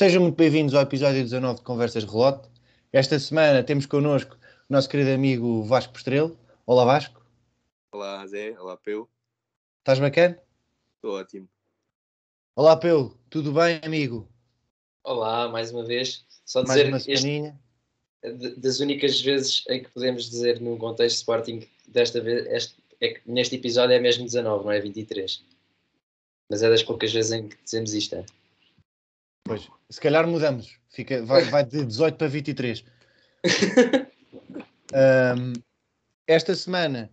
Sejam muito bem-vindos ao episódio 19 de Conversas Relote. Esta semana temos connosco o nosso querido amigo Vasco Postrelo. Olá Vasco. Olá Zé, olá Peu. Estás bacana? Estou ótimo. Olá Peu, tudo bem amigo? Olá, mais uma vez. Só Mais dizer uma este, das únicas vezes em que podemos dizer num contexto Sporting, desta vez, este, é que neste episódio é mesmo 19, não é 23. Mas é das poucas vezes em que dizemos isto. É? Pois, se calhar mudamos. Fica, vai, vai de 18 para 23. Ahm, esta semana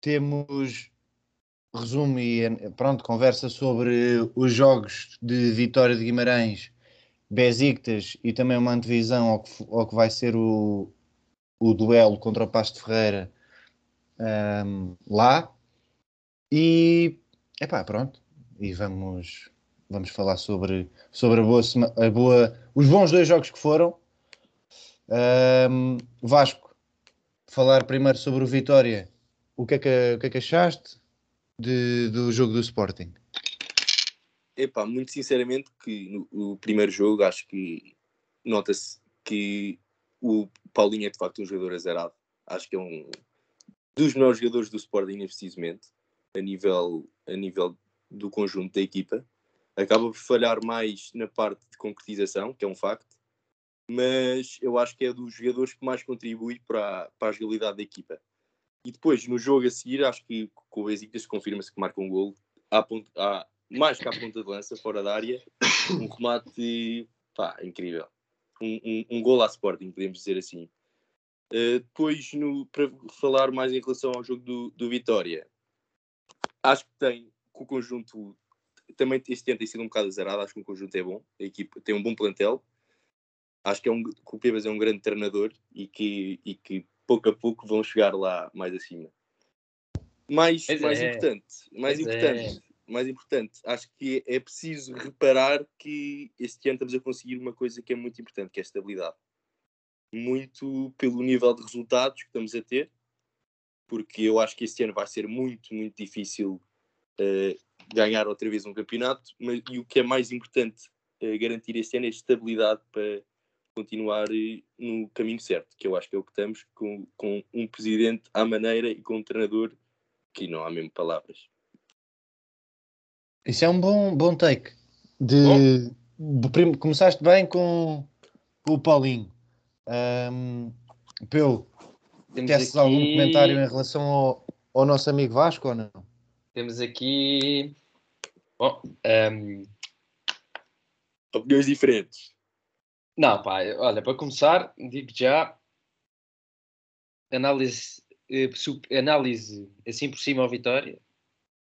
temos resumo e pronto, conversa sobre os jogos de Vitória de Guimarães, Besiktas e também uma antevisão ao que, ao que vai ser o, o duelo contra o Pasto Ferreira ahm, lá. E epá, pronto. E vamos, vamos falar sobre, sobre a boa, a boa, os bons dois jogos que foram. Ahm, Vasco, falar primeiro sobre o Vitória. O que é que, o que, é que achaste de- do jogo do Sporting? Epá, muito sinceramente que no, primeiro jogo acho que nota-se que o Paulinho é de facto um jogador azarado. Acho que é um dos melhores jogadores do Sporting momento, a nível, a nível do conjunto da equipa. Acaba por falhar mais na parte de concretização, que é um facto, mas eu acho que é dos jogadores que mais contribui para, para a agilidade da equipa. E depois, no jogo a seguir, acho que com o Besiktas confirma-se que marca um golo à- mais que à ponta de lança, fora da área, um remate pá, incrível. Um, um, um gol à Sporting, podemos dizer assim. Uh, depois, no, para falar mais em relação ao jogo do, do Vitória, acho que tem que o conjunto também este ano tem sido um bocado azarado, acho que o conjunto é bom, a equipa tem um bom plantel. Acho que, é um, que o Pebas é um grande treinador e que, e que pouco a pouco vão chegar lá mais acima. Mais, Pois mais é. importante, mais Pois é. importante, mais importante, acho que é preciso reparar que este ano estamos a conseguir uma coisa que é muito importante, que é a estabilidade. Muito pelo nível de resultados que estamos a ter, porque eu acho que este ano vai ser muito, muito difícil eh, ganhar outra vez um campeonato, mas, e o que é mais importante eh, garantir este ano é estabilidade para continuar eh, no caminho certo, que eu acho que é o que estamos com, com um presidente à maneira e com um treinador que não há mesmo palavras. Isso é um bom, bom take. De, de começaste bem com, com o Paulinho. Peu, Temos queres aqui, algum comentário em relação ao, ao nosso amigo Vasco ou não? Temos aqui. Bom, ehm, Opiniões diferentes. não, pá, olha, para começar, digo já. Análise, eh, análise assim por cima ao Vitória,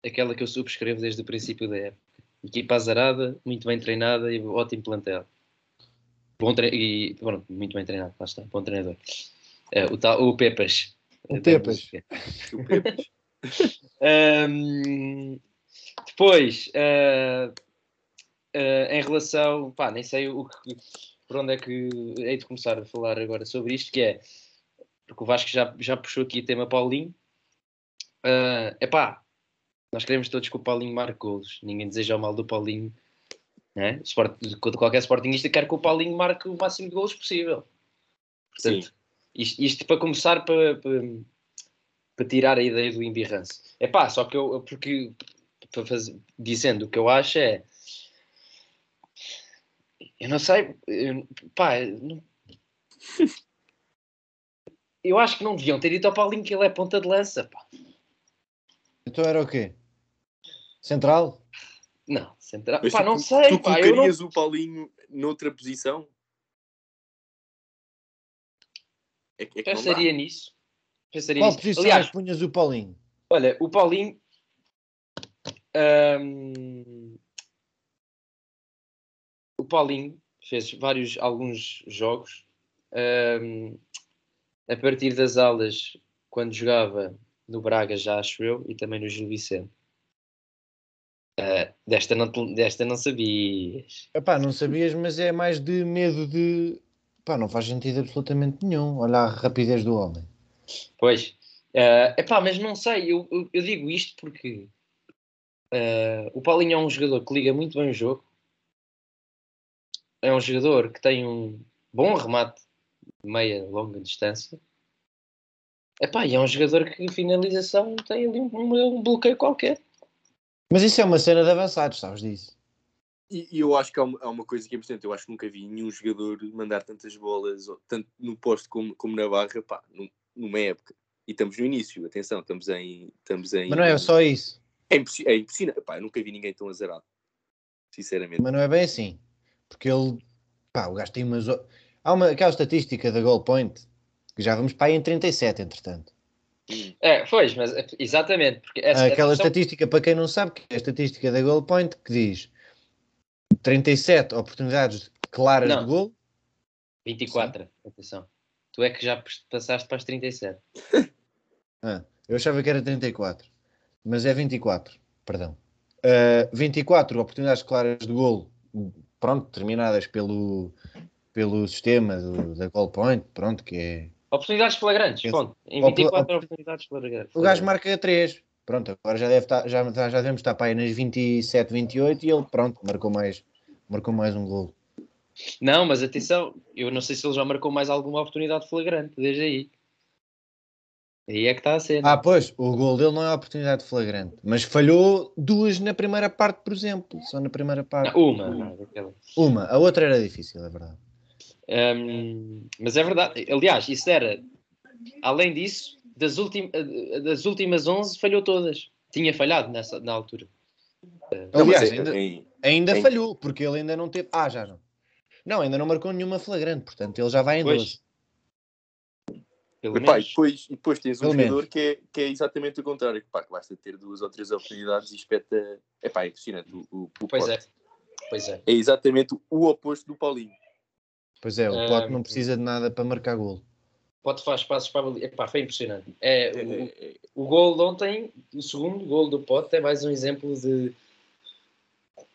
aquela que eu subscrevo desde o princípio da época. Equipa azarada, muito bem treinada e ótimo plantel. Bom tre e pronto, muito bem treinado, lá está, bom treinador. Eh, o, tal, o Pepas. O Pepas. O Pepas. Ahm, depois, ah, ah, em relação, pá, nem sei o que, por onde é que hei de começar a falar agora sobre isto, que é, porque o Vasco já, já puxou aqui o tema Paulinho. É epá, nós queremos todos que o Paulinho marque golos. Ninguém deseja o mal do Paulinho. Né? Sport, qualquer sportingista quer que o Paulinho marque o máximo de golos possível. Portanto, isto, isto para começar, para, para, para tirar a ideia do embirrance. É pá, só que eu, porque, para fazer, dizendo o que eu acho é. Eu não sei, eu, pá, eu não- eu acho que não deviam ter dito ao Paulinho que ele é ponta de lança, pá. Então era o quê? Central? Não, central, Mas pá, tu, não sei, tu pá, eu não, colocarias o Paulinho noutra posição? É, é que não dá. pensaria nisso. Pensaria Qual posição Aliás, é que punhas o Paulinho? Olha, o Paulinho. hum, o Paulinho fez vários, alguns jogos hum, a partir das alas quando jogava no Braga, já acho eu, e também no Gil Vicente. Ah, desta, não, desta não sabias. Epá, não sabias, mas é mais de medo de. Pá, não faz sentido absolutamente nenhum. Olha a rapidez do homem. Pois. é epá, mas não sei, eu, eu, eu digo isto porque ah, o Paulinho é um jogador que liga muito bem o jogo. é um jogador que tem um bom remate de meia, longa distância. Epá, e é um jogador que finalização tem ali um, um bloqueio qualquer. Mas isso é uma cena de avançados, sabes disso? E, e eu acho que há uma, há uma coisa que é importante. Eu acho que nunca vi nenhum jogador mandar tantas bolas, tanto no posto como, como na barra, pá, num- numa época. E estamos no início, atenção, estamos em. Estamos em Mas não é só isso. É, impressi- é impressionante. Pá, eu nunca vi ninguém tão azarado. Sinceramente. Mas não é bem assim. Porque ele. Pá, o gajo tem umas. Há uma, aquela estatística da goal point que já vamos para aí em 37, entretanto. É, pois, mas exatamente. Porque essa, Aquela essa questão- estatística, para quem não sabe, que é a estatística da goal point que diz 37 oportunidades claras Não. de gol. 24, atenção. Tu é que já passaste para as 37. Ah, eu achava que era 34, mas é 24, perdão. Ah, 24 oportunidades claras de gol, pronto, determinadas pelo, pelo sistema do- da goal point, pronto, que é Oportunidades flagrantes, ponto. Em Op- 24 op- oportunidades flagrantes. O gajo marca 3. Pronto, agora já deve estar, já, já devemos estar para aí nas 27, 28 e ele, pronto, marcou mais, marcou mais um gol. Não, mas atenção, eu não sei se ele já marcou mais alguma oportunidade flagrante, desde aí. Aí é que está a cena. Ah, pois, o gol dele não é oportunidade flagrante, mas falhou duas na primeira parte, por exemplo, só na primeira parte. Não, uma, não, daquela. Uma, a outra era difícil, é verdade. Hum, mas é verdade, aliás, isso era, além disso, das, ultim, das últimas 11 falhou todas. Tinha falhado nessa, na altura. Não, Aliás, é- ainda, é- ainda em- falhou, porque ele ainda não teve. Ah, já não. Não, ainda não marcou nenhuma flagrante, portanto ele já vai em Pois. 12. Pelo Epá, e, depois, e depois tens um Pelo jogador menos. que é, que é exatamente o contrário, que, pá, que basta ter duas ou três oportunidades e espeta. Epá, é impressionante. O, o, o Pois Pote. é. Pois é. É exatamente o oposto do Paulinho. Pois é, o Ah, Pote não precisa de nada para marcar gol. Pode fazer passos para a baliza. Epá, foi impressionante. É, É, o, é, é, o gol de ontem, o segundo gol do Pote, é mais um exemplo de.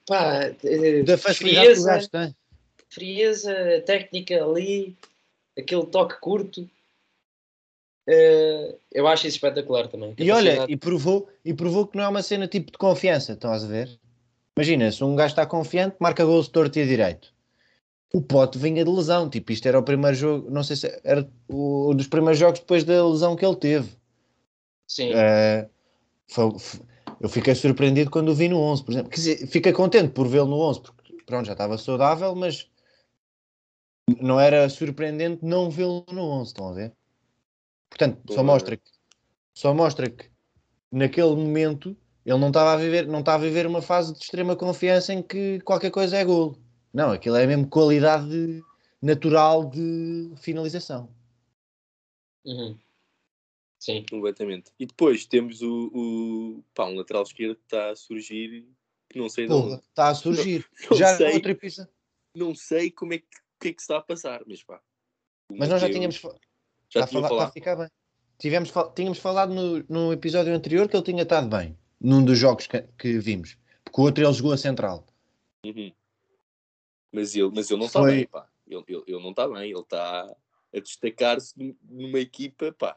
Pá, de- Da facilidade que o frieza, gajo tem. Frieza, técnica ali, aquele toque curto. Eh, eu acho isso espetacular também. E olha, e provou, e provou que não é uma cena tipo de confiança, estás a ver? Imagina, se um gajo está confiante, marca gols de torto e direito. O Pote vinha de lesão, tipo, isto era o primeiro jogo, não sei se era o, um dos primeiros jogos depois da lesão que ele teve. Sim, Eh, foi- f- eu fiquei surpreendido quando o vi no 11, por exemplo. Quer dizer, fiquei contente por vê-lo no 11, porque pronto, já estava saudável, mas não era surpreendente não vê-lo no 11, estão a ver? Portanto, só mostra que só mostra que naquele momento ele não estava a viver, não está a viver uma fase de extrema confiança em que qualquer coisa é golo. Não, aquilo é mesmo qualidade natural de finalização. Uhum. Sim. completamente. E depois temos o, o pá, um lateral esquerdo que está a surgir, que não sei de Porra, onde. está a surgir. Não Já sei, outro episódio. não sei como é que, que é que se está a passar, mas pá. Mas nós já tínhamos já Está a, falar, falado. ficar bem. Tivemos, tínhamos falado no, no episódio anterior que ele tinha estado bem, num dos jogos que, que vimos, porque o outro ele jogou a central. Uhum. Mas ele, mas ele não está Foi- bem, pá. Ele, ele, ele não está bem, ele está a destacar-se num- numa equipa, pá.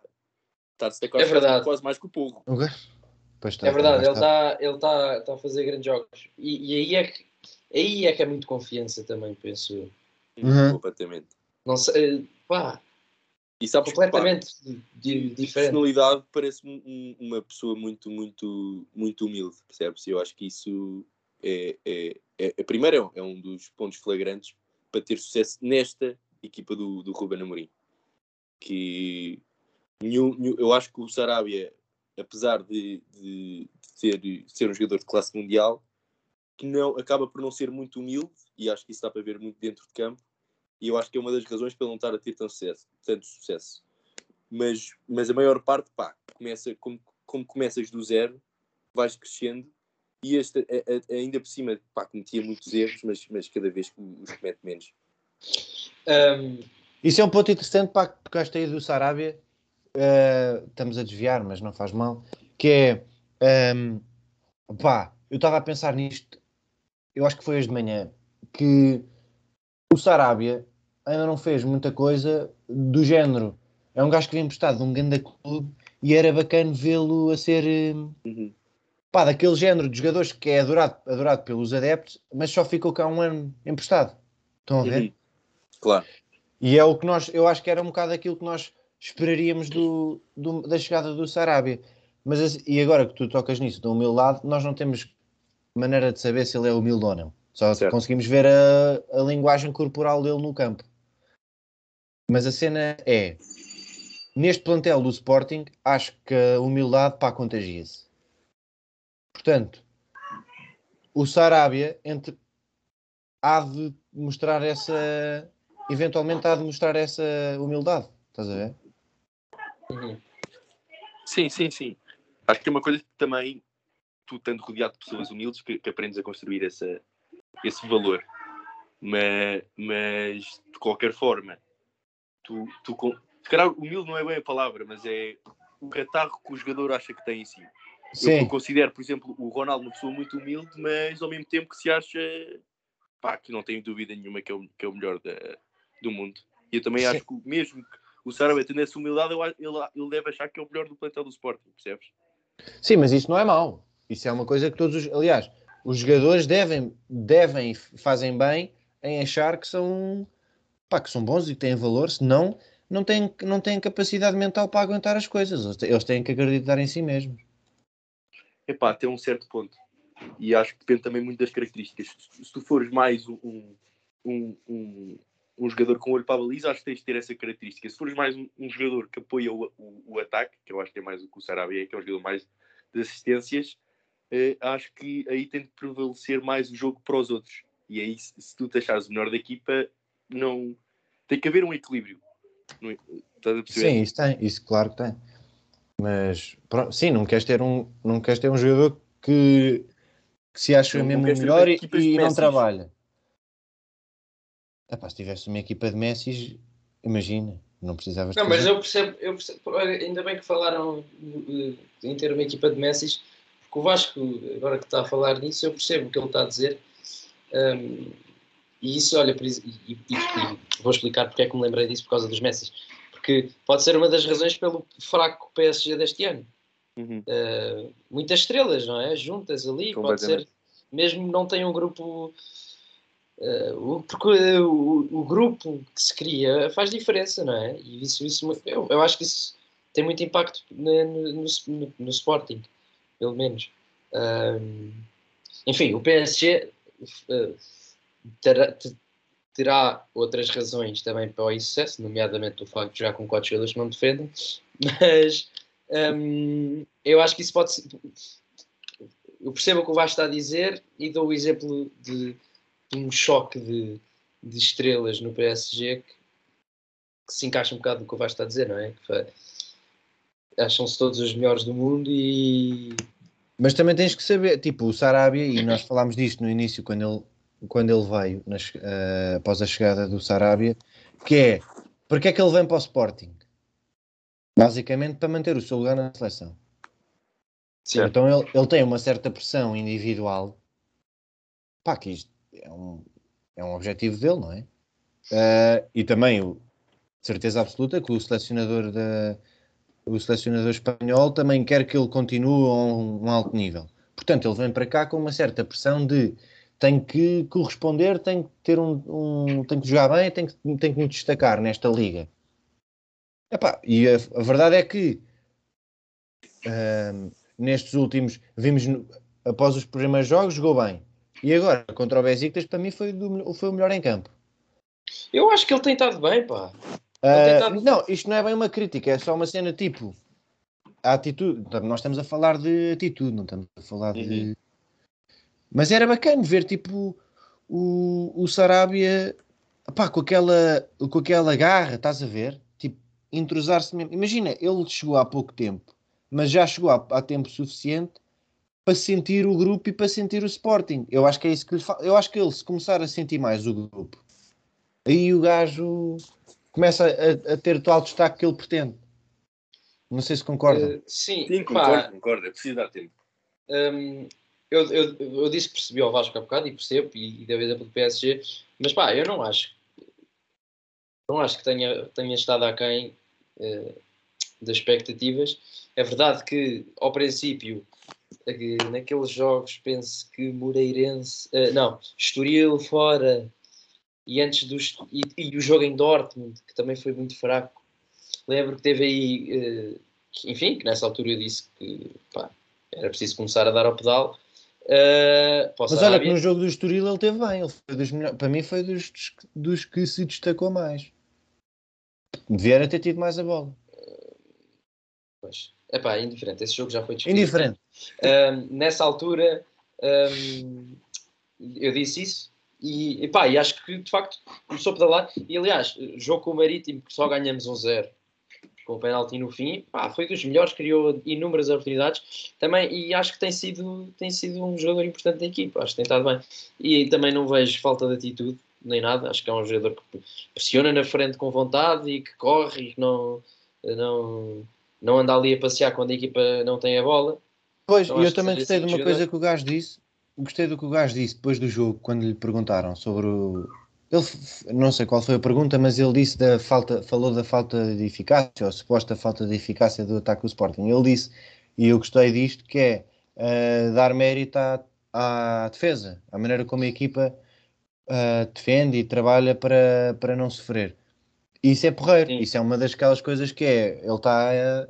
Está a destacar É quase mais que o Porro. O gajo- Pois está, É verdade, ele está- está ele tá, tá a fazer grandes jogos. E, e aí, é que, aí é que é muito confiança também, penso eu. Uhum. Completamente. Não sei, pá, E sabes que, pá, completamente di- de diferente. personalidade parece-me um- uma pessoa muito, muito, muito humilde, percebes? Eu acho que isso é, é, é, é primeiro é um dos pontos flagrantes para ter sucesso nesta equipa do, do Ruben Amorim. Que nenhum- nenhum- eu acho que o Sarabia, apesar de, de, de ser, de ser um jogador de classe mundial, que não, acaba por não ser muito humilde, e acho que isso dá para ver muito dentro de campo, e eu acho que é uma das razões para ele não estar a ter tanto sucesso. Tanto sucesso mas, mas a maior parte, pá, começa, como, como começas do zero, vais crescendo e este a- a- ainda por cima, pá, cometia muitos erros, mas, mas cada vez que os comete menos. Um, Isso é um ponto interessante para que tocaste aí do Sarabia. eh, estamos a desviar, mas não faz mal. Que é ehm, pá, eu estava a pensar nisto, eu acho que foi hoje de manhã, que o Sarabia ainda não fez muita coisa do género. É um gajo que vem emprestado de um grande clube e era bacana vê-lo a ser eh, Uhum. pá, daquele género de jogadores que é adorado, adorado pelos adeptos, mas só ficou cá um ano emprestado. Estão a ver? Uhum. Claro. E é o que nós, eu acho que era um bocado aquilo que nós esperaríamos do, do- da chegada do Sarabia. Mas as- e agora que tu tocas nisso, da humildade, nós não temos maneira de saber se ele é humilde ou não. Só Certo. conseguimos ver a, a linguagem corporal dele no campo. Mas a cena é, neste plantel do Sporting, acho que a humildade pá, contagia-se. Portanto, o Sarabia entre, há de mostrar essa. Eventualmente há de mostrar essa humildade. Estás a ver? Uhum. Sim, sim, sim. Acho que é uma coisa que também tu estando rodeado de pessoas humildes que, que aprendes a construir essa, esse valor. Mas, mas de qualquer forma, tu, tu se calhar humilde não é bem a palavra, mas é o catarro que o jogador acha que tem em si. Eu, eu considero, por exemplo, o Ronaldo uma pessoa muito humilde, mas ao mesmo tempo que se acha pá, que não tenho dúvida nenhuma que é o, que é o melhor da- do mundo. E eu também Sim. acho que mesmo que o Sarabia tendo essa humildade, ele, ele deve achar que é o melhor do plantel do Sporting, percebes? Sim, mas isso não é mau. Isso é uma coisa que todos os. Aliás, os jogadores devem, devem fazem bem em achar que são, pá, que são bons e que têm valor, senão não têm, não têm capacidade mental para aguentar as coisas. Eles têm que acreditar em si mesmos. Epá, até um certo ponto. E acho que depende também muito das características. Se, tu fores mais um, um, um, um, um jogador com olho para a baliza, acho que tens de ter essa característica. Se fores mais um, um jogador que apoia o, o, o ataque, que eu acho que é mais o que o Sarabia é, que é um jogador mais de assistências, eh, acho que aí tem de prevalecer mais o jogo para os outros. E aí, se, se tu te achares o melhor da equipa, não... tem que haver um equilíbrio. Não, estás a perceber? Sim, isso tem, isso claro que tem. Mas pronto, sim, não queres ter um, não queres ter um jogador que, que se acha Não- mesmo o melhor e, e não trabalha. Epá, se tivesse uma equipa de Messi, imagina, não precisavas Não, mas eu percebo, eu percebo, ainda bem que falaram em ter uma equipa de Messi, porque o Vasco, agora que está a falar nisso, eu percebo o que ele está a dizer. Ahm, e isso, olha, e, e- e vou explicar porque é que me lembrei disso por causa dos Messi. Porque pode ser uma das razões pelo fraco PSG deste ano. Uhum. Uh, muitas estrelas, não é? Juntas ali, pode ser, mesmo não tem um grupo. uh, o- porque o, o grupo que se cria faz diferença, não é? E isso, isso eu, eu acho que isso tem muito impacto no, no, no- no Sporting, pelo menos. Um, enfim, o PSG uh, terá, te- terá outras razões também para o insucesso, nomeadamente o facto de jogar com quatro jogadores que não defendem, mas hum, eu acho que isso pode ser. Eu percebo o que o Vasco está a dizer e dou o exemplo de, de um choque de, de estrelas no PSG que, que se encaixa um bocado no que o Vasco está a dizer, não é? Acham-se todos os melhores do mundo e. Mas também tens que saber, tipo, o Sarabia, e nós falámos disto no início, quando ele, quando ele veio, nas, eh, após a chegada do Sarabia, que é, porque é que ele vem para o Sporting? Basicamente para manter o seu lugar na seleção. Sim, Então ele, ele tem uma certa pressão individual, pá, que isto é um, é um objetivo dele, não é? Eh, e também, o, certeza absoluta, que o selecionador da, o selecionador espanhol também quer que ele continue a um, um alto nível. Portanto, ele vem para cá com uma certa pressão de tem que corresponder, tem que ter um, um- tem que jogar bem, tem que, tem que me destacar nesta liga. Epá, e a, a verdade é que ahm, nestes últimos vimos após os primeiros jogos jogou bem e agora contra o Besiktas para mim foi, do- foi o melhor em campo. eu acho que ele tem estado bem, pá. Ah, tentado- não, isto não é bem uma crítica, é só uma cena tipo a atitude. Nós estamos a falar de atitude, não estamos a falar de. Mas era bacana ver tipo o, o Sarabia pá, com, aquela, com aquela garra, estás a ver? Tipo, entrosar-se mesmo. Imagina, ele chegou há pouco tempo, mas já chegou há, há tempo suficiente para sentir o grupo e para sentir o Sporting. Eu acho que é isso que lhe fa... Eu acho que ele, se começar a sentir mais o grupo, aí o gajo começa a, a ter o tal destaque que ele pretende. Não sei se concordam. Eh, sim, Sim, concordo, concordo. É preciso dar tempo. Hum, eu, eu, eu disse que percebi ao Vasco há bocado e percebo, e, e deu exemplo do PSG, mas pá, eu não acho não acho que tenha, tenha estado aquém eh, das expectativas. É verdade que ao princípio eh, naqueles jogos penso que Moreirense eh, não, Estoril fora e antes dos e, e, o jogo em Dortmund, que também foi muito fraco. Lembro que teve aí, uh, que, enfim, que nessa altura eu disse que pá, era preciso começar a dar ao pedal. Uh, Mas olha que no jogo do Estoril ele teve bem, ele foi dos melhores, para mim foi dos, dos que se destacou mais. Devia ter tido mais a bola. Pois. Epá, indiferente, esse jogo já foi discutido. Indiferente. Um, nessa altura um, eu disse isso e, epá, e acho que de facto começou a pedalar. E aliás, jogo com o Marítimo que só ganhamos um zero com o penalti no fim, pá, foi dos melhores, criou inúmeras oportunidades também, e acho que tem sido, tem sido um jogador importante da equipa, acho que tem estado bem. E também não vejo falta de atitude, nem nada, acho que é um jogador que pressiona na frente com vontade e que corre e que não, não, não anda ali a passear quando a equipa não tem a bola. Pois, então, eu também gostei de uma coisa que o gajo disse, gostei do que o gajo disse depois do jogo, quando lhe perguntaram sobre o, ele, não sei qual foi a pergunta, mas ele disse da falta, falou da falta de eficácia, ou suposta falta de eficácia do ataque do Sporting. Ele disse, e eu gostei disto, que é uh, dar mérito à, à, defesa, à maneira como a equipa uh, defende e trabalha para, para não sofrer. Isso é porreiro, Sim. isso é uma das aquelas coisas que é, ele está a,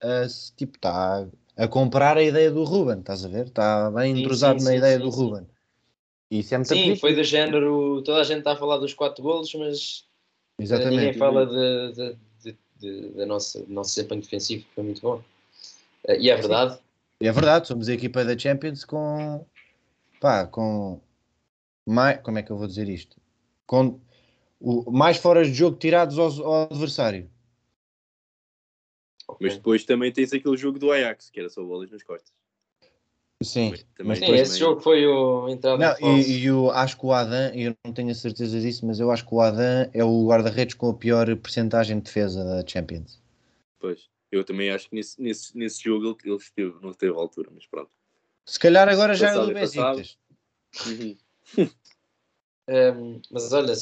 a, tipo, está a, comprar a ideia do Ruben, estás a ver? Está bem entrosado na ideia do Ruben. Isso é muito Sim, foi do género. Toda a gente está a falar dos quatro golos, mas Exatamente. ninguém fala de, de, de, de, nossa, do nosso desempenho defensivo, que foi muito bom. Uh, e é verdade. É verdade, somos a equipa da Champions com. pá, com. Mais, como é que eu vou dizer isto? Com o, mais fora de jogo tirados ao, ao adversário. Mas depois também tens aquele jogo do Ajax, que era só bolas nas costas. Sim, mas Sim, esse jogo foi o entrada não, e, e eu acho que o Adam, eu não tenho a certeza disso, mas eu acho que o Adam é o guarda-redes com a pior percentagem de defesa da Champions. Pois, eu também acho que nesse, nesse, nesse jogo ele, esteve, não esteve à altura, mas pronto. Se calhar agora já é o do Besiktas. Uhum. um, mas olha,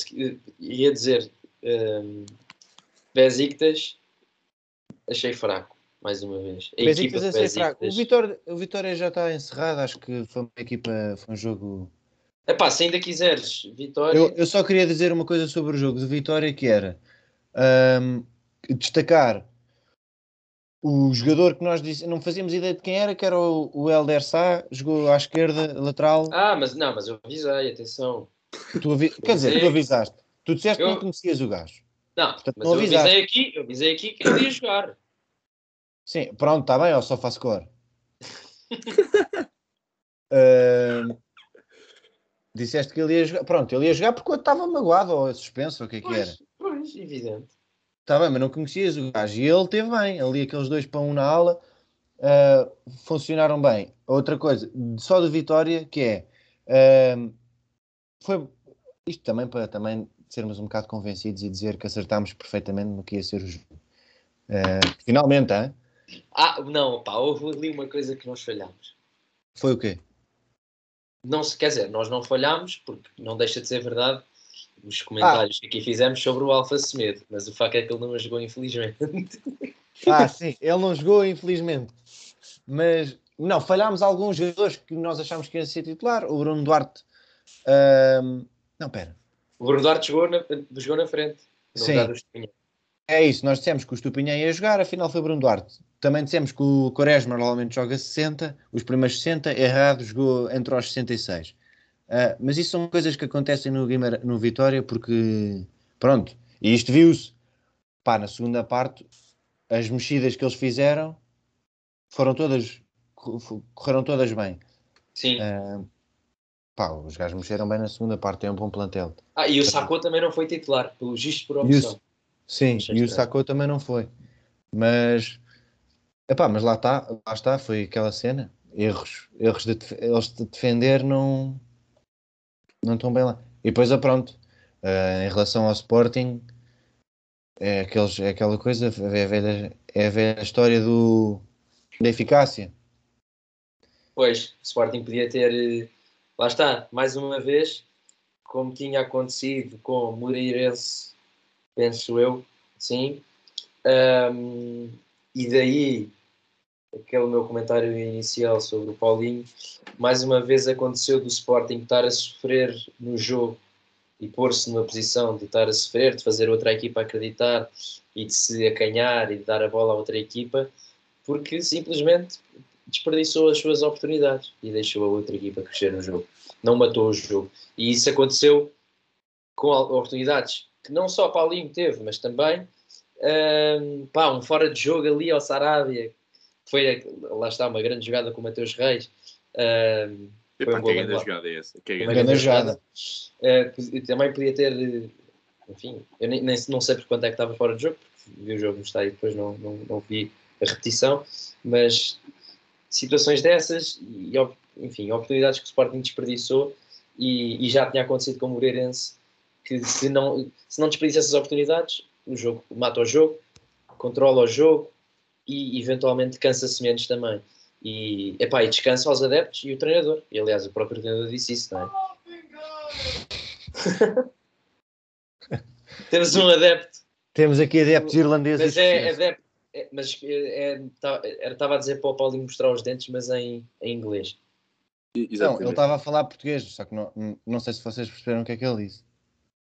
ia dizer um, Besiktas achei fraco mais uma vez. A equipa a ser fraco. O Vitória, o Vitória já está encerrado, acho que foi uma equipa, foi um jogo. Epá, se ainda quiseres, Vitória. Eu, eu só queria dizer uma coisa sobre o jogo de Vitória que era um, destacar o jogador que nós disse, não fazíamos ideia de quem era, que era o, o Helder Sá, jogou à esquerda, lateral. Ah, mas não, mas eu avisei, atenção. Tu avi... Quer dizer, tu avisaste. Tu disseste eu... que não conhecias o gajo. Não, Portanto, mas não eu avisei aqui, eu avisei aqui que ele ia jogar. Sim, pronto, está bem, eu só faço cor. uh, disseste que ele ia jogar. Pronto, ele ia jogar porque eu estava magoado ou suspenso, ou o que é que era? Pois, evidente. Está bem, mas não conhecias o gajo. E ele teve bem. Ali aqueles dois para um na ala uh, funcionaram bem. Outra coisa, só de Vitória, que é. Uh, foi isto também para também sermos um bocado convencidos e dizer que acertámos perfeitamente no que ia ser o jogo. Uh, finalmente, hein? Ah, não, pá, houve ali uma coisa que nós falhámos. Foi o quê? Não se quer dizer, nós não falhámos, porque não deixa de ser verdade os comentários ah. que aqui fizemos sobre o Alfa Semedo, mas o facto é que ele não jogou, infelizmente. Ah, sim, ele não jogou, infelizmente. Mas não, falhámos alguns jogadores que nós achámos que ia ser titular. O Bruno Duarte. Uh... Não, pera. O Bruno Duarte jogou na, jogou na frente. Sim. É isso, nós dissemos que o Estupinhã ia jogar, afinal foi Bruno Duarte. Também dissemos que o Quaresma normalmente joga 60, os primeiros 60, errado, jogou entre os 66. Uh, mas isso são coisas que acontecem no, no Vitória porque, pronto, e isto viu-se. Pá, na segunda parte, as mexidas que eles fizeram foram todas, correram todas bem. Sim. Uh, pá, os gajos mexeram bem na segunda parte, tem um bom plantel. Ah, e o Sacou também não foi titular, pelo gisto por opção. Sim, e o Sacou também não foi. Mas, epá, mas lá está, lá está, foi aquela cena. Erros, erros de, eles de defender não, não estão bem lá. E depois, a pronto, uh, em relação ao Sporting, é, aqueles, é aquela coisa, é a, velha, é a história do, da eficácia. Pois, o Sporting podia ter, lá está, mais uma vez, como tinha acontecido com o Moreirense penso eu, sim. Um, e daí aquele meu comentário inicial sobre o Paulinho, mais uma vez aconteceu do Sporting estar a sofrer no jogo e pôr-se numa posição de estar a sofrer, de fazer outra equipa acreditar e de se acanhar e de dar a bola a outra equipa, porque simplesmente desperdiçou as suas oportunidades e deixou a outra equipa crescer no jogo. Não matou o jogo. E isso aconteceu com oportunidades que não só Paulinho teve, mas também um, pá, um fora de jogo ali ao Sarabia, foi, lá está, uma grande jogada com o Mateus Reis. Um, foi um que grande jogada é essa? Que uma grande jogada. Uh, também podia ter, enfim, eu nem, nem, não sei por quanto é que estava fora de jogo, porque vi o jogo no estádio e depois não, não, não vi a repetição, mas situações dessas e, enfim, oportunidades que o Sporting desperdiçou e, e já tinha acontecido com o Moreirense que se não, se não desperdiça essas oportunidades, o jogo mata o jogo, controla o jogo e eventualmente cansa-se menos também. E, epá, e descansa aos adeptos e o treinador. E aliás, o próprio treinador disse isso, não é? Temos um adepto. Temos aqui adeptos irlandeses. Mas é adepto. É, mas é, é, estava a dizer para o Paulinho mostrar os dentes, mas em, em inglês. Não, ele estava a falar português, só que não, não sei se vocês perceberam o que é que ele disse.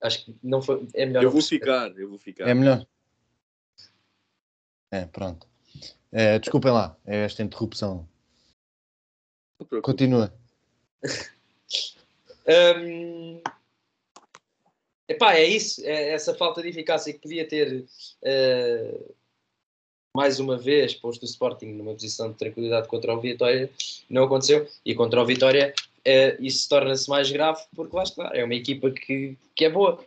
Acho que não foi. É melhor. Eu vou ficar, eu vou ficar. É melhor. É, pronto. É, desculpem lá, é esta interrupção. Continua. um, epá, é isso, é essa falta de eficácia que podia ter uh, mais uma vez posto o Sporting numa posição de tranquilidade contra o Vitória, não aconteceu, e contra o Vitória uh, isso torna-se mais grave porque lá está, é uma equipa que, que é boa.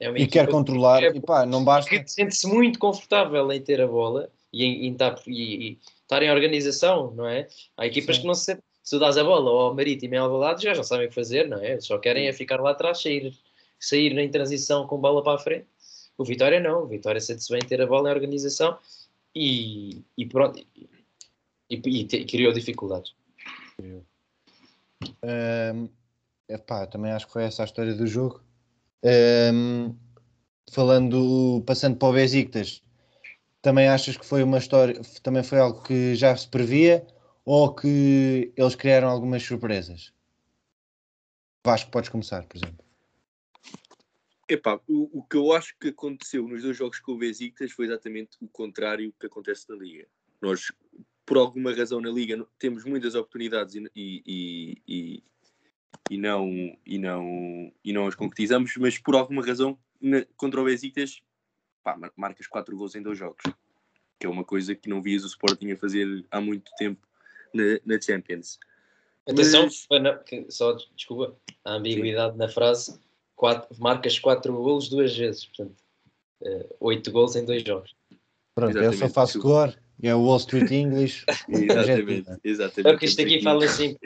É e quer controlar, que é, e pá, não basta. Que sente-se muito confortável em ter a bola e em, em estar, em organização, não é? Há equipas Sim. que não se sentem. Se tu dás a bola ao Marítimo e ao Alvalade, já não sabem o que fazer, não é? Só querem é ficar lá atrás, sair, sair em transição com bola para a frente. O Vitória não, o Vitória sente-se bem ter a bola em organização e, e pronto. E, e, e criou dificuldades. Um, epá, também acho que foi essa a história do jogo. Um, falando, passando para o Besiktas, também achas que foi uma história, também foi algo que já se previa ou que eles criaram algumas surpresas? Vasco, podes começar, por exemplo. Epá, o, o que eu acho que aconteceu nos dois jogos com o Besiktas foi exatamente o contrário que acontece na Liga. Nós, por alguma razão na Liga, temos muitas oportunidades e, e, e, e não, e não, e não as concretizamos, mas por alguma razão na, contra o Besiktas pá, marcas 4 gols em dois jogos, que é uma coisa que não vias o Sporting a fazer há muito tempo na, na Champions. Atenção, mas... só desculpa, a ambiguidade Sim. na frase, quatro, marcas 4 gols duas vezes, portanto, 8 uh, gols em dois jogos. Pronto, exatamente. eu só faço cor, é o Wall Street English. exatamente, exatamente. É porque isto aqui fala assim.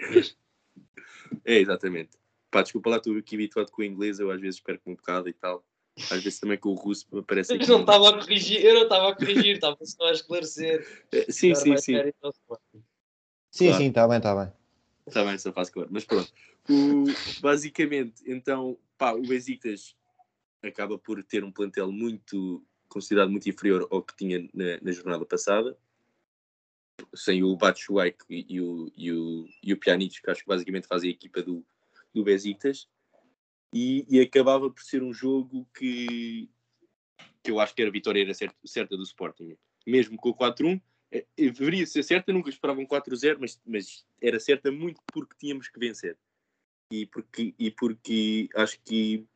É, exatamente. Pá, desculpa lá, estou aqui habituado com o inglês, eu às vezes perco um bocado e tal. Às vezes também com o russo me parece. Eu não estava a corrigir, eu não estava a corrigir, estava só a esclarecer. É, sim, sim, sim. Sim, claro. sim, está bem, está bem. Está bem, só faço cor. Mas pronto. O, basicamente, então, pá, o Besiktas acaba por ter um plantel muito, considerado muito inferior ao que tinha na, na jornada passada sem o Batshuayi e, o, e, o, e o Pjanic, que acho que basicamente fazem a equipa do, do Besiktas, e, e, acabava por ser um jogo que, que eu acho que era a vitória era certa, certa do Sporting. Mesmo com o 4-1, é, é, deveria ser certa, nunca esperava um 4-0, mas, mas era certa muito porque tínhamos que vencer. E porque, e porque acho que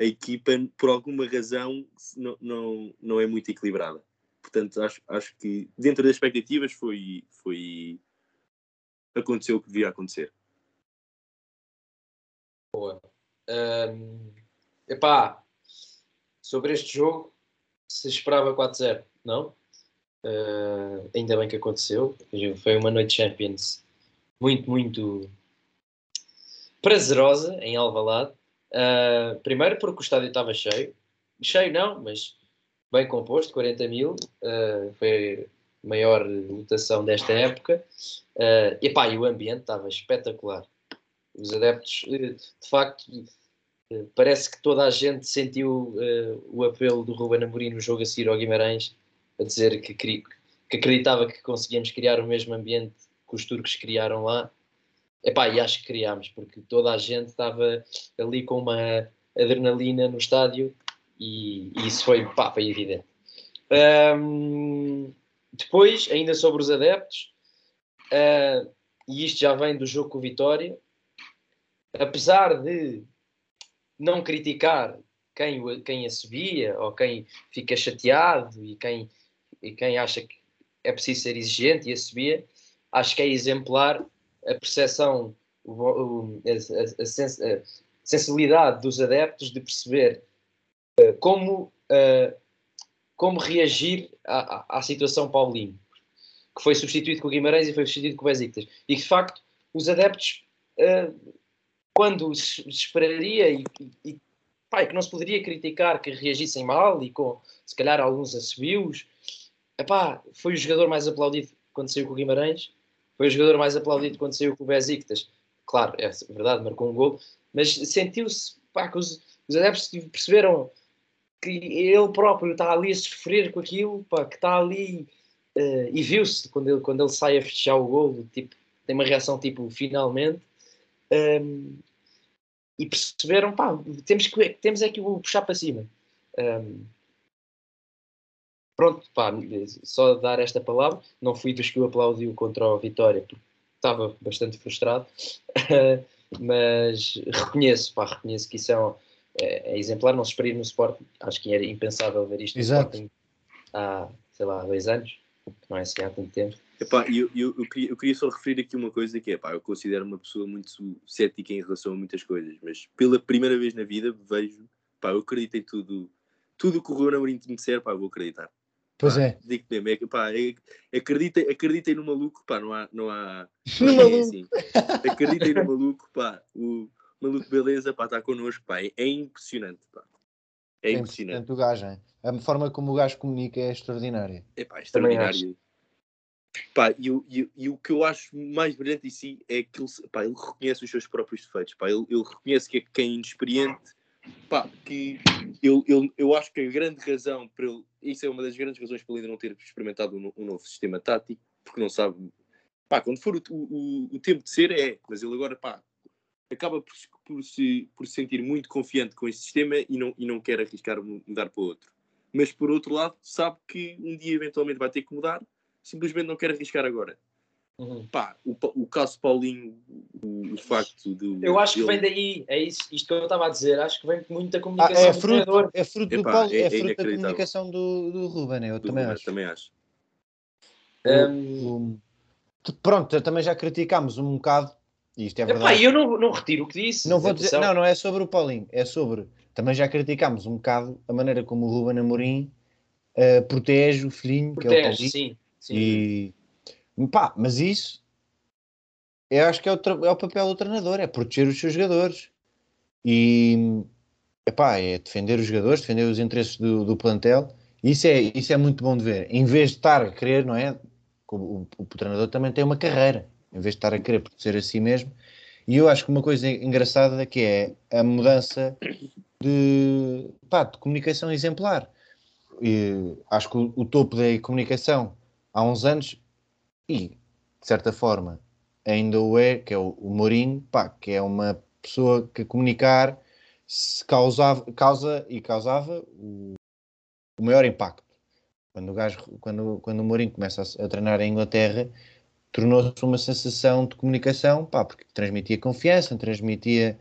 a equipa, por alguma razão, não, não, não é muito equilibrada. Portanto, acho, acho que dentro das expectativas foi, foi aconteceu o que devia acontecer. Boa. Um, epá, sobre este jogo, se esperava 4-0, não? Uh, ainda bem que aconteceu. Foi uma noite Champions muito, muito prazerosa em Alvalade. Uh, primeiro porque o estádio estava cheio. Cheio não, mas bem composto, 40 mil, uh, foi a maior lotação desta época. Uh, e, pá, e o ambiente estava espetacular. Os adeptos, eh, de facto, parece que toda a gente sentiu uh, o apelo do Ruben Amorim no jogo a seguir ao Guimarães, a dizer que, que acreditava que conseguíamos criar o mesmo ambiente que os turcos criaram lá. Epá, e acho que criámos, porque toda a gente estava ali com uma adrenalina no estádio e, e isso foi, pá, foi evidente. Um, depois, ainda sobre os adeptos, uh, e isto já vem do jogo com o Vitória, apesar de não criticar quem, quem a subia ou quem fica chateado e quem, e quem acha que é preciso ser exigente e a subia, acho que é exemplar a percepção, a, sensibilidade dos adeptos de perceber uh, como, uh, como reagir à, à, situação Paulinho, que foi substituído com o Guimarães e foi substituído com o Besiktas. E de facto, os adeptos, uh, quando se esperaria e, e que não se poderia criticar que reagissem mal e com, se calhar, alguns assobios, epá, foi o jogador mais aplaudido quando saiu com o Guimarães, foi o jogador mais aplaudido quando saiu com o Besiktas. Claro, é verdade, marcou um gol, mas sentiu-se que os, os adeptos perceberam que ele próprio está ali a sofrer com aquilo, pá, que está ali uh, e viu-se quando ele, quando ele sai a fechar o gol, tipo, tem uma reação tipo, finalmente. Um, e perceberam, pá, temos, que, temos é que o puxar para cima. Um, pronto, pá, só dar esta palavra. Não fui dos que o aplaudiu contra a vitória, porque estava bastante frustrado. mas reconheço, pá, reconheço que isso é, um, é, é exemplar, não se espera no Sporting. Acho que era impensável ver isto Exato. no Sporting há, sei lá, dois anos, não é assim há tanto tempo. Epá, eu, eu, eu, queria, eu queria só referir aqui uma coisa que é, pá, eu considero uma pessoa muito cética em relação a muitas coisas, mas pela primeira vez na vida vejo, pá, eu acredito em tudo, tudo que o Ruben Amorim me disser, pá, eu vou acreditar. Pois pá, é. Digo mesmo, é, pá, é, acreditem, acreditem no maluco, pá, não há. Não há no maluco. Assim. Acreditem no maluco, pá, o maluco beleza, pá, está connosco, pá, é, é impressionante, pá. É, é impressionante. o gajo, hein? A forma como o gajo comunica é extraordinária. É pá, é extraordinário. Pá, e, e, e, o que eu acho mais brilhante em si é que ele, pá, ele reconhece os seus próprios defeitos. Pá, ele, ele reconhece que é quem é inexperiente. Pá, que ele, ele, eu acho que a grande razão para ele, isso é uma das grandes razões para ele ainda não ter experimentado um, um novo sistema tático, porque não sabe. Pá, quando for o, o, o tempo de ser, é, mas ele agora pá, acaba por, por, se, por se sentir muito confiante com esse sistema e não, e não quer arriscar mudar para outro. Mas por outro lado, sabe que um dia eventualmente vai ter que mudar simplesmente não quer arriscar agora. Uhum. Pá, o, o caso Paulinho, o, o facto de. Eu acho que vem daí, é isso, isto que eu estava a dizer, acho que vem muito da comunicação ah, é fruto, do É fruto, do Paulo, é, é, é fruto da comunicação do, do Ruben, eu do também Ruben, acho. Também acho. Um... Pronto, também já criticámos um bocado, e isto é verdade. Epá, eu não, não retiro o que disse. Não, vou dizer, não, não é sobre o Paulinho, é sobre. Também já criticámos um bocado a maneira como o Ruben Amorim uh, protege o filhinho, protege, que é o Paulinho. Sim Sim. E pá, mas isso eu acho que é o, é o papel do treinador, é proteger os seus jogadores. E epá, é defender os jogadores, defender os interesses do, do plantel. Isso é, isso é muito bom de ver. Em vez de estar a querer, não é? O, o, o, treinador também tem uma carreira, em vez de estar a querer proteger a si mesmo. E eu acho que uma coisa engraçada que é a mudança de, pá, de comunicação exemplar. E acho que o, o topo da comunicação há uns anos e, de certa forma, ainda o é, que é o, o Mourinho, pá, que é uma pessoa que comunicar se causava, causa e causava o, o maior impacto. Quando o, gajo, quando, quando o Mourinho começa a, a treinar em Inglaterra, tornou-se uma sensação de comunicação, pá, porque transmitia confiança, transmitia,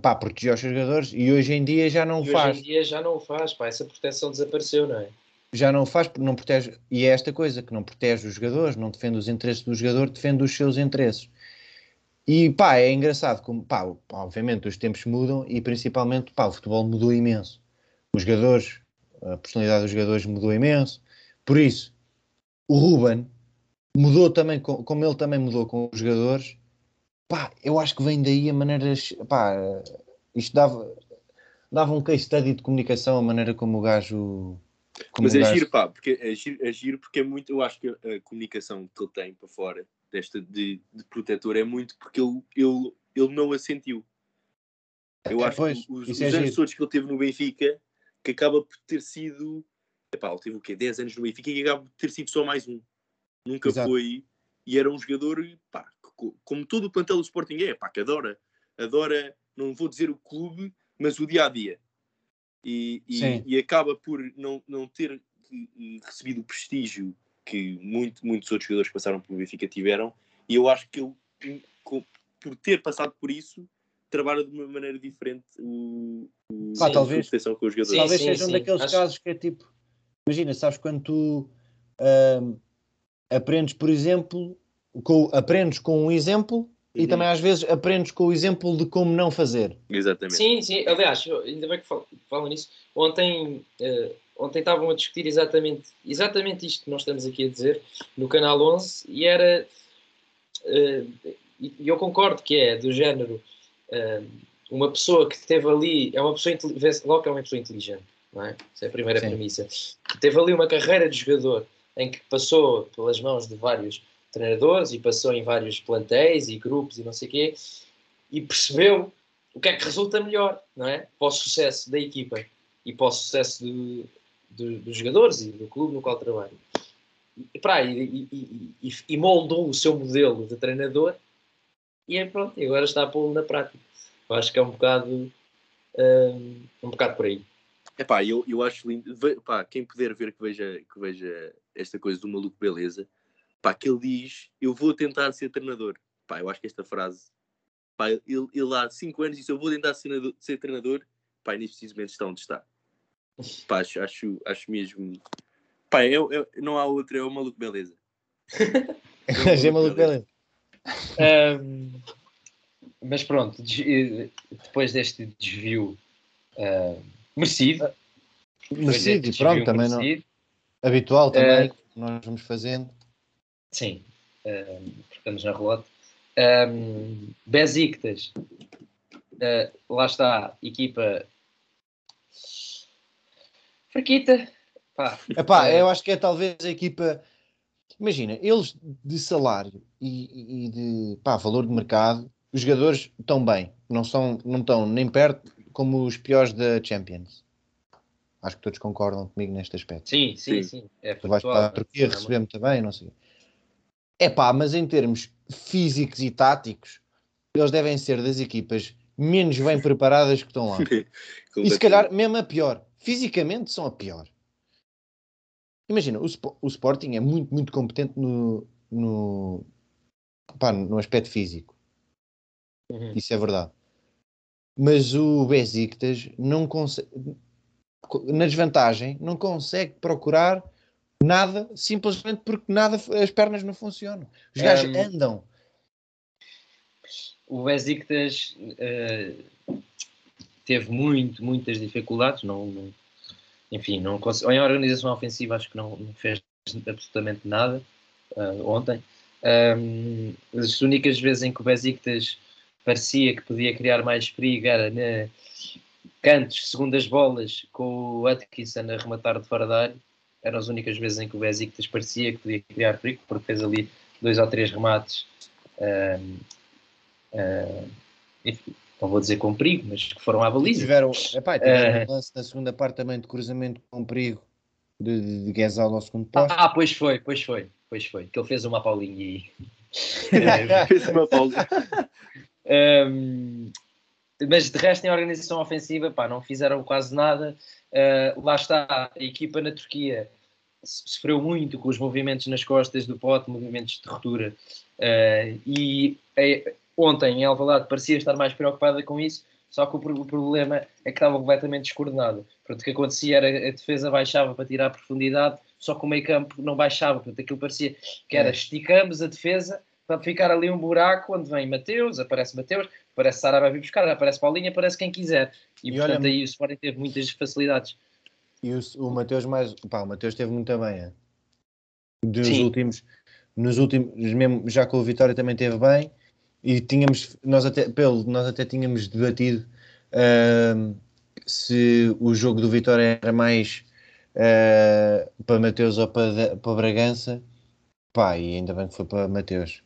pá, protegia os jogadores e hoje em dia já não e faz. Hoje em dia já não o faz, pá, essa proteção desapareceu, não é? Já não faz porque não protege, e é esta coisa, que não protege os jogadores, não defende os interesses do jogador, defende os seus interesses. E pá, é engraçado como, pá, obviamente os tempos mudam e principalmente, pá, o futebol mudou imenso. Os jogadores, a personalidade dos jogadores mudou imenso. Por isso, o Ruben mudou também, como ele também mudou com os jogadores, pá, eu acho que vem daí a maneira, pá, isto dava, dava um case study de comunicação, a maneira como o gajo como Mas é giro, pá, porque é giro, é giro porque é muito, eu acho que a, comunicação que ele tem para fora desta de, de protetor é muito porque ele, ele, ele não a sentiu. Eu é, acho pois, que os, os é anos todos que ele teve no Benfica, que acaba por ter sido. Epá, ele teve o quê? 10 anos no Benfica e acaba por ter sido só mais um. Nunca Exato. foi. E era um jogador, pá, como todo o plantel do Sporting é, pá, que adora. Adora, não vou dizer o clube, mas o dia a dia. E, e, e acaba por não, não ter recebido o prestígio que muito, muitos outros jogadores que passaram pelo Benfica tiveram. E eu acho que ele, por ter passado por isso, trabalha de uma maneira diferente o, o Pá, talvez, com os jogadores. Sim, talvez sim, seja um daqueles acho... casos que é tipo, imagina, sabes quando tu uh, aprendes, por exemplo, com, aprendes com um exemplo. E também às vezes aprendes com o exemplo de como não fazer. Exatamente. Sim, sim. Aliás, ainda bem que falam, falam nisso. Ontem, uh, ontem estavam a discutir exatamente, exatamente isto que nós estamos aqui a dizer no canal 11 e era. Uh, e eu concordo que é do género uh, uma pessoa que esteve ali, é uma pessoa logo que é uma pessoa inteligente, não é? Essa é a primeira Sim. premissa. Que teve ali uma carreira de jogador em que passou pelas mãos de vários treinadores e passou em vários plantéis e grupos e não sei o quê e percebeu o que é que resulta melhor, não é? Para o sucesso da equipa e para o sucesso do, do, dos jogadores e do clube no qual trabalha. E, e, e, e, moldou o seu modelo de treinador e é pronto, agora está a pô-lo na prática. Eu acho que é um bocado um, um bocado por aí. Epá, eu, eu acho lindo. Epá, quem puder ver que veja, que veja esta coisa do maluco beleza, pá, que ele diz: Eu vou tentar ser treinador. Pá, eu acho que esta frase, pá, ele, ele há 5 anos disse: Eu vou tentar ser, ser treinador. Pá, e neste precisamente está onde está. Pá, acho, acho, acho mesmo. Pá, eu, eu, não há outra, é o maluco beleza. é o maluco beleza. Um, mas pronto, depois deste desvio uh, merecido. Merecido, e pronto, também merecido, não. Habitual também, uh, nós vamos fazendo. Sim, uh, estamos na relota. Um, Besiktas, uh, lá está, equipa fraquita. Pá, Epá, eu acho que é talvez a equipa Imagina, eles de salário e, e de pá, valor de mercado, os jogadores estão bem, não, são, não estão nem perto como os piores da Champions. Acho que todos concordam comigo neste aspecto. Sim, sim, sim. sim. É tu vais para a Turquia receber muito bem, não sei. É pá, mas em termos físicos e táticos, eles devem ser das equipas menos bem preparadas que estão lá. e se calhar mesmo a pior. Fisicamente são a pior. Imagina, o, o Sporting é muito, muito competente no, no, pá, no aspecto físico. Uhum. Isso é verdade. Mas o Besiktas não consegue, na desvantagem, não consegue procurar nada simplesmente porque nada, as pernas não funcionam. Os gajos um, andam. O Besiktas uh, teve muito, muitas dificuldades, não, não enfim, não em organização ofensiva acho que não, não fez absolutamente nada uh, ontem. Um, as únicas vezes em que o Besiktas parecia que podia criar mais perigo era na cantos, segundas bolas, com o Atkinson a rematar de fora da área. Eram as únicas vezes em que o Besiktas parecia que podia criar perigo, porque fez ali dois ou três remates. Uh, enfim, não vou dizer com perigo, mas que foram à baliza. Tiveram, epá, tiveram uh, um lance na segunda parte também de cruzamento com perigo de, de, de Guezal ao segundo posto. Ah, pois foi, pois foi, pois foi, que ele fez uma Paulinha e... fez uma Paulinha. um, mas de resto em organização ofensiva, pá, não fizeram quase nada. Uh, lá está, a equipa na Turquia sofreu muito com os movimentos nas costas do pote, movimentos de ruptura. Uh, e ontem em Alvalade parecia estar mais preocupada com isso, só que o, o problema é que estava completamente descoordenado. Portanto, o que acontecia era a defesa baixava para tirar a profundidade, só que o meio campo não baixava. Portanto, aquilo parecia que era é. esticamos a defesa para ficar ali um buraco onde vem Mateus, aparece Mateus, aparece Sara vai vir buscar, aparece Paulinha, aparece quem quiser. E, e portanto olha, aí o Sporting teve muitas facilidades. E o, o Mateus mais. Pá, o Mateus teve muito bem. É? Dos Sim. últimos. Nos últimos, mesmo já com o Vitória também teve bem e tínhamos, nós até, pelo, nós até tínhamos debatido uh, se o jogo do Vitória era mais uh, para Mateus ou para, para Bragança. Pá, e ainda bem que foi para Mateus.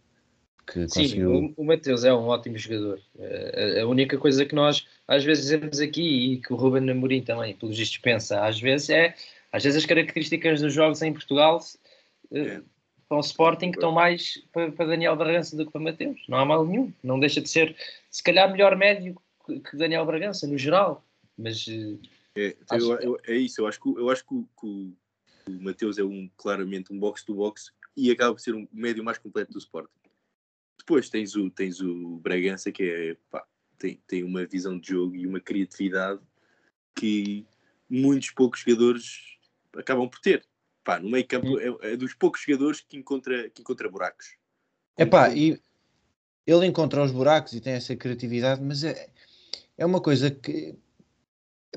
Que Sim, conseguiu... o, o Mateus é um ótimo jogador. Uh, a única coisa que nós às vezes dizemos aqui e que o Ruben Amorim também, pelos vistos, pensa às vezes é às vezes as características dos jogos em Portugal uh, para o Sporting que estão mais para, para Daniel Barrança do que para Mateus. Não há mal nenhum. Não deixa de ser, se calhar, melhor médio que Daniel Bragança, no geral. Mas é, eu, eu, é isso, eu acho que, eu acho que, o, que o, o Mateus é um, claramente um box-to-box e acaba por ser um médio mais completo do Sporting. Depois tens o, tens o Bragança que é, pá, tem, tem uma visão de jogo e uma criatividade que muitos poucos jogadores acabam por ter. Pá, no meio campo é, é, dos poucos jogadores que encontra, que encontra buracos. É pá, e ele encontra os buracos e tem essa criatividade, mas é, é uma coisa que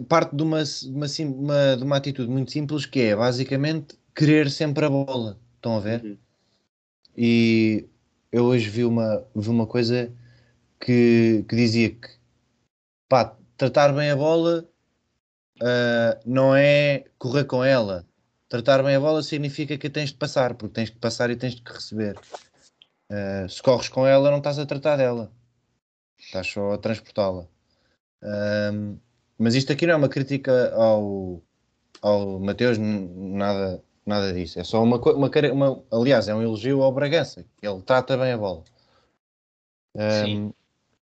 parte de uma, uma, uma, de uma atitude muito simples que é basicamente querer sempre a bola. Estão a ver? Uhum. E eu hoje vi uma, vi uma coisa que, que dizia que pá, tratar bem a bola uh, não é correr com ela. Tratar bem a bola significa que tens de passar, porque tens de passar e tens de receber. Uh, se corres com ela, não estás a tratar dela, estás só a transportá-la. Uh, mas isto aqui não é uma crítica ao, ao Mateus, nada, nada disso. É só uma, uma, uma, Aliás, é um elogio ao Bragança. Ele trata bem a bola. Um,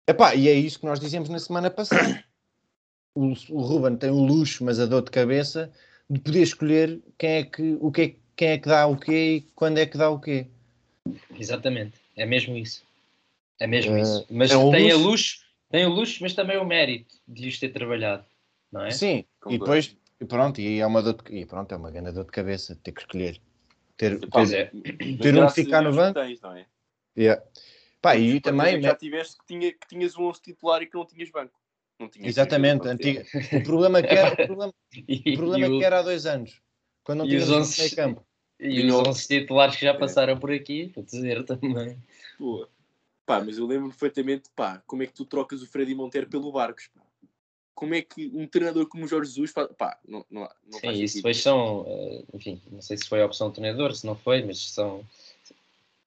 epá, e é isso que nós dizemos na semana passada. O, o Ruben tem o luxo, mas a dor de cabeça de poder escolher quem é que, o que quem é que dá o quê e quando é que dá o quê. Exatamente, é mesmo isso. É mesmo uh, isso. Mas é um tem luxo. a luxo tem o luxo, mas também o mérito de os ter trabalhado, não é? Sim, e depois, e pronto, e é uma dor de, e pronto, é uma grande dor de cabeça ter que escolher. Ter, ter, é. ter um que ficar no banco. Tens, não é? Yeah. Pá, e também. Já tiveste que, tinha, que tinhas um 11 titular e que não tinhas banco. Não tinhas Exatamente, antiga. o problema que era, o problema, o problema que era há dois anos, quando não tinhas 11 meio campo. E, e os 11 titulares que já é. passaram por aqui, para dizer também. Pô, Pá, mas eu lembro perfeitamente, pá, como é que tu trocas o Freddy Monteiro pelo Barcos, pá. Como é que um treinador como o Jorge Jesus faz, pá, não, não, não Sim, isso depois são, eh, enfim, não sei se foi a opção do treinador, se não foi, mas são,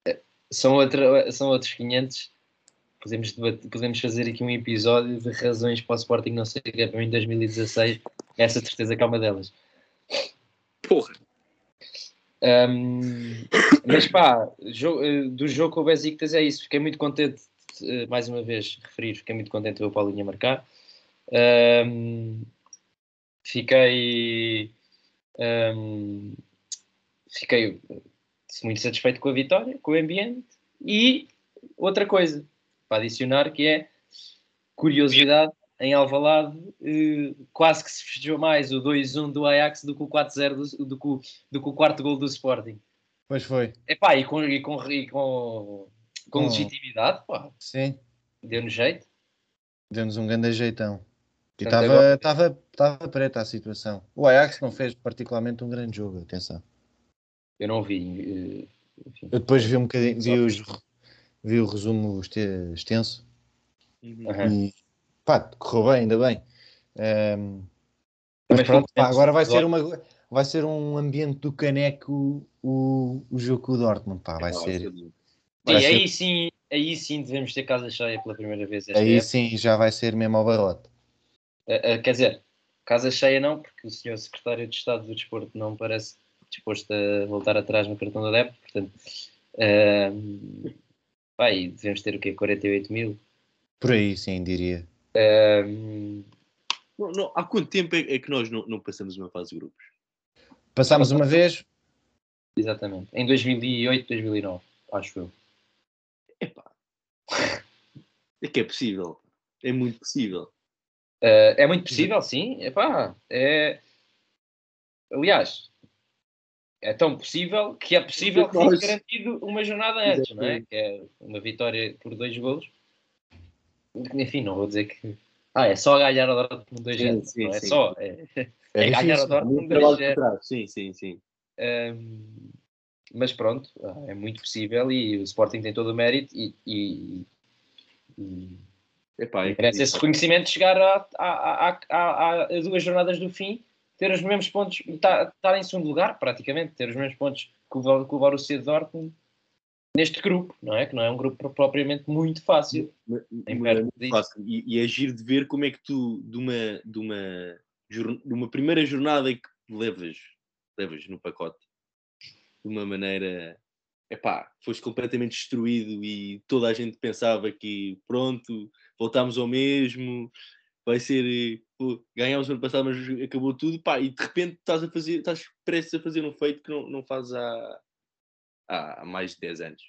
eh, são, outra, são outros 500. Podemos, podemos fazer aqui um episódio de razões para o Sporting não ser campeão em 2016. Essa certeza que é uma delas. Porra! Um, mas pá, jogo, eh, do jogo com o Besiktas é isso. Fiquei muito contente, mais uma vez, referir, fiquei muito contente de ver o Paulinho a marcar. Um, fiquei. Um, fiquei muito satisfeito com a vitória, com o ambiente e outra coisa para adicionar que é curiosidade em Alvalade eh, quase que se festejou mais o 2-1 do Ajax do que o 4-0 do, do, do, do, que o quarto gol do Sporting. Pois foi. Epá, e com, e com, e com, com oh. legitimidade, pá. Sim. Deu-nos jeito. Deu-nos um grande jeitão. E estava agora... preta a situação. O Ajax não fez particularmente um grande jogo, atenção. Eu não vi. Eh, enfim. Eu depois vi um bocadinho, vi, os, vi o resumo extenso. Uhum. E pá, correu bem, ainda bem. Um, mas, pronto, pá, agora vai ser, uma, vai ser um ambiente do caneco o, o jogo com o Dortmund, pá, vai ser. Vai e ser... aí sim, aí sim devemos ter casa cheia pela primeira vez. Aí época. sim já vai ser mesmo ao barrote. Uh, uh, quer dizer, casa cheia não, porque o senhor secretário de Estado do Desporto não parece disposto a voltar atrás no cartão da débito, portanto, uh, pá, devemos ter o quê? 48 mil? Por aí, sim, diria. Um... Não, não, há quanto tempo é, é que nós não, não, passamos uma fase de grupos? Passámos uma vez? Exatamente. Em 2008, 2009, acho eu. Epá. É que é possível. É muito possível. Uh, é muito possível, sim. Epá, é... Aliás, é tão possível que é possível que fosse garantido uma jornada antes, não é? Que é uma vitória por dois golos enfim, não vou dizer que. Ah, é só ganhar a Dortmund 2 sim, sim, não é sim. só. É, é, é ganhar a Dortmund 2 Sim, sim, sim. Um, mas pronto, é muito possível e o Sporting tem todo o mérito e, e, e Epá, é merece esse reconhecimento de chegar a, a, a, a, duas jornadas do fim, ter os mesmos pontos, estar, estar em segundo lugar, praticamente, ter os mesmos pontos que o, que o Borussia Dortmund neste grupo, não é? Que não é um grupo propriamente muito fácil. Mas, é muito fácil. E, e é giro de ver como é que tu, de uma, de uma, de uma primeira jornada que levas, levas no pacote de uma maneira epá, foste completamente destruído e toda a gente pensava que pronto, voltámos ao mesmo, vai ser pô, ganhámos no ano passado, mas acabou tudo, pá, e de repente estás a fazer, estás prestes a fazer um feito que não, não fazes há, há mais de 10 anos.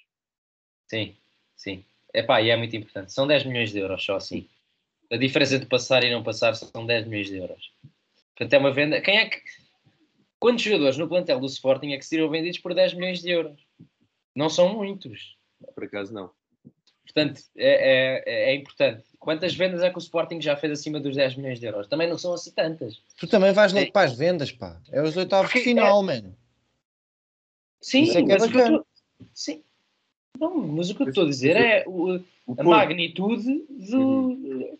Sim, sim. Epá, e é muito importante. São 10 milhões de euros só assim. A diferença de passar e não passar são 10 milhões de euros. Portanto, é uma venda. Quem é que. Quantos jogadores no plantel do Sporting é que seriam vendidos por 10 milhões de euros? Não são muitos. Por acaso não. Portanto, é, é, é, importante. Quantas vendas é que o Sporting já fez acima dos 10 milhões de euros? Também não são assim tantas. Tu também vais logo é. para as vendas, pá. É os oitavos de final, é... mano. Sim, é mas o que eu tô... Sim. Não, mas o que eu estou a dizer é o, a magnitude do,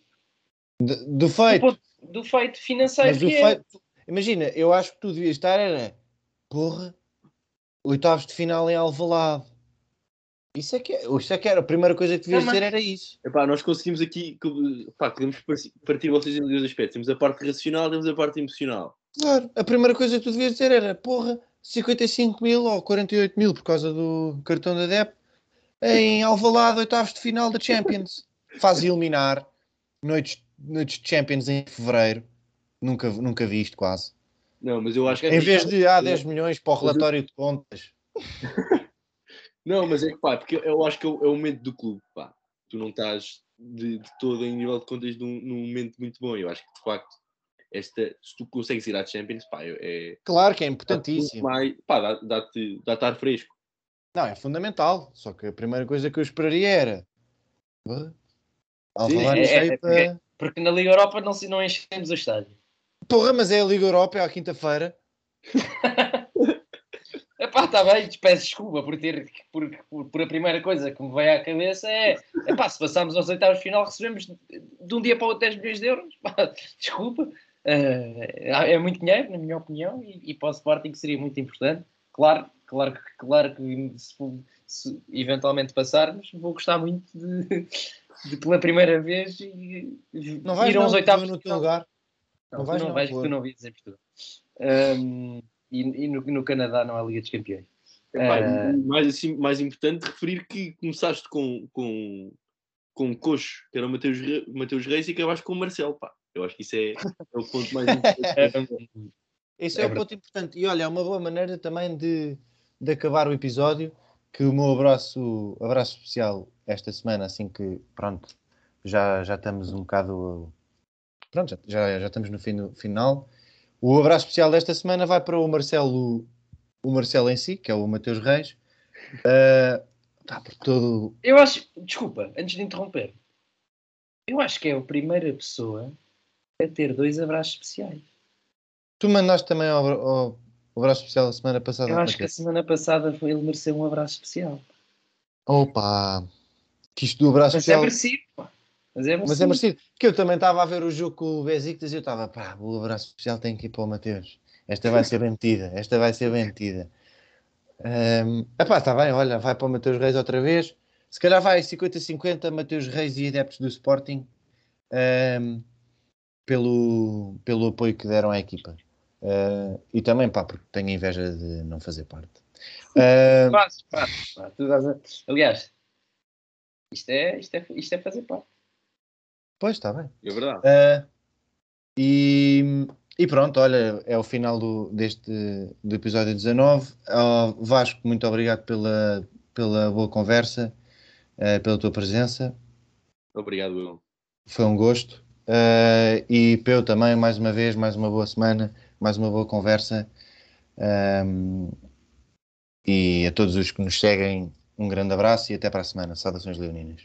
do, do feito. Do, do, feito financeiro. Mas do é. feito, imagina, eu acho que tu devias estar, era porra, oitavos de final em Alvalade. Isso é que, é, isso é que era a primeira coisa que devias dizer era isso. Epá, nós conseguimos aqui, pá, podemos partir vocês em dois aspectos. Temos a parte racional, temos a parte emocional. Claro, a primeira coisa que tu devias dizer era, porra, 55 mil ou 48 mil por causa do cartão da DEP em Alvalade, oitavos de final da Champions. Faz eliminar noites, noites de Champions em fevereiro. Nunca, nunca vi isto quase. Não, mas eu acho que... Em vez de há ah, 10 milhões para o relatório de contas. Não, mas é que pá, porque eu acho que é o, é momento do clube, pá. Tu não estás de, de todo em nível de contas num, num, momento muito bom. Eu acho que de facto, esta, se tu consegues ir à Champions, pá, é. Claro que é importantíssimo. Mais, pá, dá-te dá, dá ar fresco. Não, é fundamental. Só que a primeira coisa que eu esperaria era. É, é, é, porque, porque na Liga Europa não, não enchemos o estádio. Porra, mas é a Liga Europa, é à quinta-feira. Está bem, peço desculpa por ter, por, por, por, a primeira coisa que me veio à cabeça é, epá, se passarmos aos oitavos de final recebemos de um dia para o outro 10 milhões de euros, desculpa, uh, é muito dinheiro, na minha opinião, e, e para o Sporting seria muito importante, claro, claro, claro que se, se eventualmente passarmos, vou gostar muito de, de pela primeira vez e, não vais, ir aos oitavos no teu lugar. Não, não vais, não, vais, tu não vives em Portugal. Um, e, e no, no, Canadá não há Liga dos Campeões. uh... mais, assim, mais importante referir que começaste com, com, com o Coxo, que era o Mateus, Mateus Reis, e acabaste com o Marcelo. Pá. Eu acho que isso é, é o ponto mais importante. Esse é, é o ponto importante. E olha, é uma boa maneira também de, de acabar o episódio. Que o meu abraço, abraço especial esta semana, assim que pronto, já, já estamos um bocado. Pronto, já, já estamos no fim do final. O abraço especial desta semana vai para o Marcelo, o Marcelo em si, que é o Mateus Reis. Uh, tá por todo. Eu acho, desculpa, antes de interromper, eu acho que é a primeira pessoa a ter dois abraços especiais. Tu mandaste também ao, ao, abraço especial da semana passada. Eu acho que a semana passada foi, ele mereceu um abraço especial. Opa! Que isto do abraço Mas especial. É merecido, pá. Mas é, Mas é merecido. Que eu também estava a ver o jogo com o Besiktas e eu estava, pá, o abraço especial tem que ir para o Mateus. Esta vai ser bem metida, esta vai ser bem metida. Um, epá, está bem, olha, vai para o Mateus Reis outra vez. Se calhar vai 50-50 Mateus Reis e adeptos do Sporting um, pelo, pelo apoio que deram à equipa. Uh, e também, pá, porque tenho inveja de não fazer parte. Uh, faz, faz, faz. Aliás, isto é, isto, é, isto é fazer parte. Pois, está bem. É verdade. Uh, e, e, pronto, olha, é o final do, deste do episódio 19. Uh, Vasco, muito obrigado pela, pela boa conversa, uh, pela tua presença. Obrigado, Will. Foi um gosto. E Peu também, mais uma vez, mais uma boa semana, mais uma boa conversa. Um, e a todos os que nos seguem, um grande abraço e até para a semana. Saudações leoninas.